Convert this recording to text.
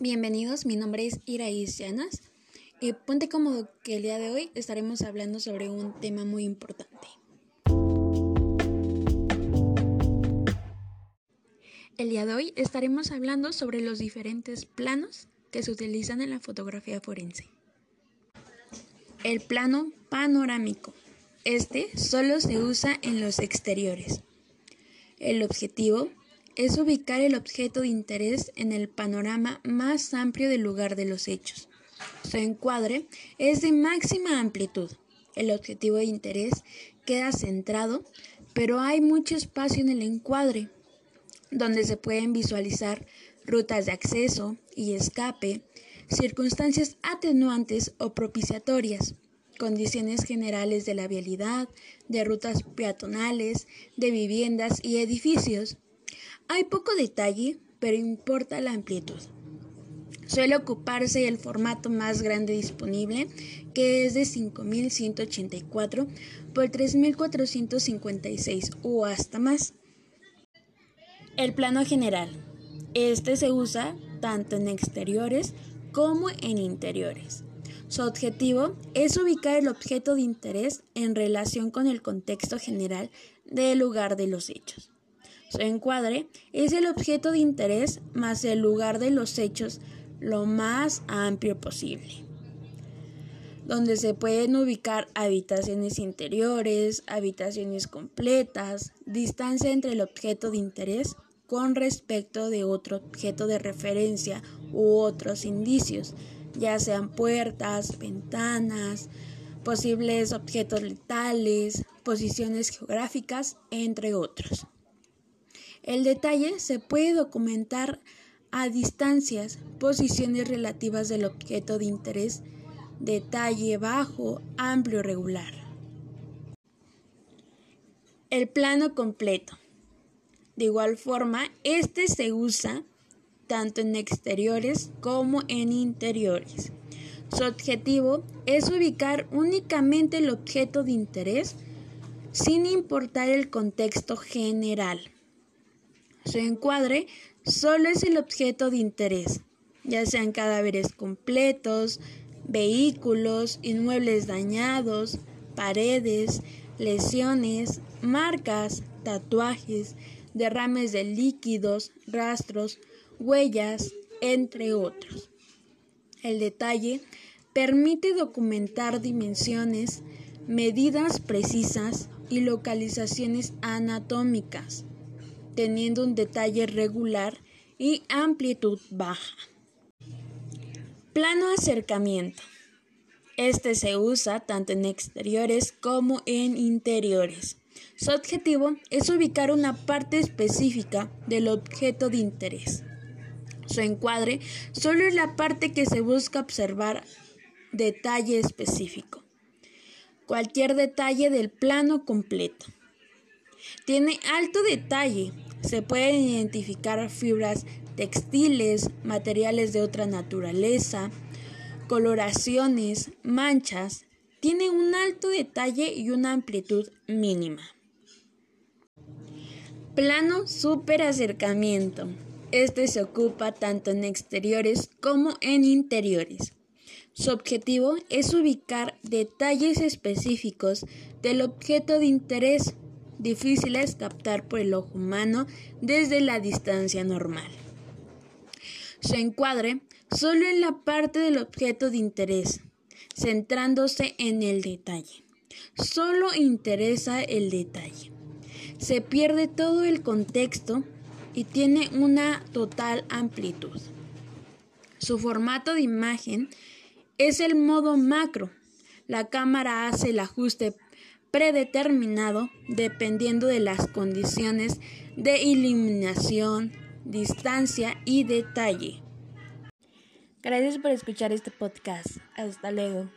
Bienvenidos, mi nombre es Iraís Llanas y ponte cómodo que el día de hoy estaremos hablando sobre un tema muy importante. El día de hoy estaremos hablando sobre los diferentes planos que se utilizan en la fotografía forense. El plano panorámico. Este solo se usa en los exteriores. El objetivo es ubicar el objeto de interés en el panorama más amplio del lugar de los hechos. Su encuadre es de máxima amplitud. El objetivo de interés queda centrado, pero hay mucho espacio en el encuadre, donde se pueden visualizar rutas de acceso y escape, circunstancias atenuantes o propiciatorias, condiciones generales de la vialidad, de rutas peatonales, de viviendas y edificios, hay poco detalle, pero importa la amplitud. Suele ocuparse el formato más grande disponible, que es de 5184 por 3456 o hasta más. El plano general. Este se usa tanto en exteriores como en interiores. Su objetivo es ubicar el objeto de interés en relación con el contexto general del lugar de los hechos. Encuadre es el objeto de interés más el lugar de los hechos lo más amplio posible, donde se pueden ubicar habitaciones interiores, habitaciones completas, distancia entre el objeto de interés con respecto de otro objeto de referencia u otros indicios, ya sean puertas, ventanas, posibles objetos letales, posiciones geográficas, entre otros. El detalle se puede documentar a distancias, posiciones relativas del objeto de interés, detalle bajo, amplio, regular. El plano completo. De igual forma, este se usa tanto en exteriores como en interiores. Su objetivo es ubicar únicamente el objeto de interés sin importar el contexto general. Su encuadre solo es el objeto de interés, ya sean cadáveres completos, vehículos, inmuebles dañados, paredes, lesiones, marcas, tatuajes, derrames de líquidos, rastros, huellas, entre otros. El detalle permite documentar dimensiones, medidas precisas y localizaciones anatómicas teniendo un detalle regular y amplitud baja. Plano acercamiento. Este se usa tanto en exteriores como en interiores. Su objetivo es ubicar una parte específica del objeto de interés. Su encuadre solo es la parte que se busca observar detalle específico. Cualquier detalle del plano completo. Tiene alto detalle. Se pueden identificar fibras textiles, materiales de otra naturaleza, coloraciones, manchas. Tiene un alto detalle y una amplitud mínima. Plano super acercamiento. Este se ocupa tanto en exteriores como en interiores. Su objetivo es ubicar detalles específicos del objeto de interés difíciles captar por el ojo humano desde la distancia normal. Se encuadre solo en la parte del objeto de interés, centrándose en el detalle. Solo interesa el detalle. Se pierde todo el contexto y tiene una total amplitud. Su formato de imagen es el modo macro. La cámara hace el ajuste predeterminado dependiendo de las condiciones de iluminación, distancia y detalle. Gracias por escuchar este podcast. Hasta luego.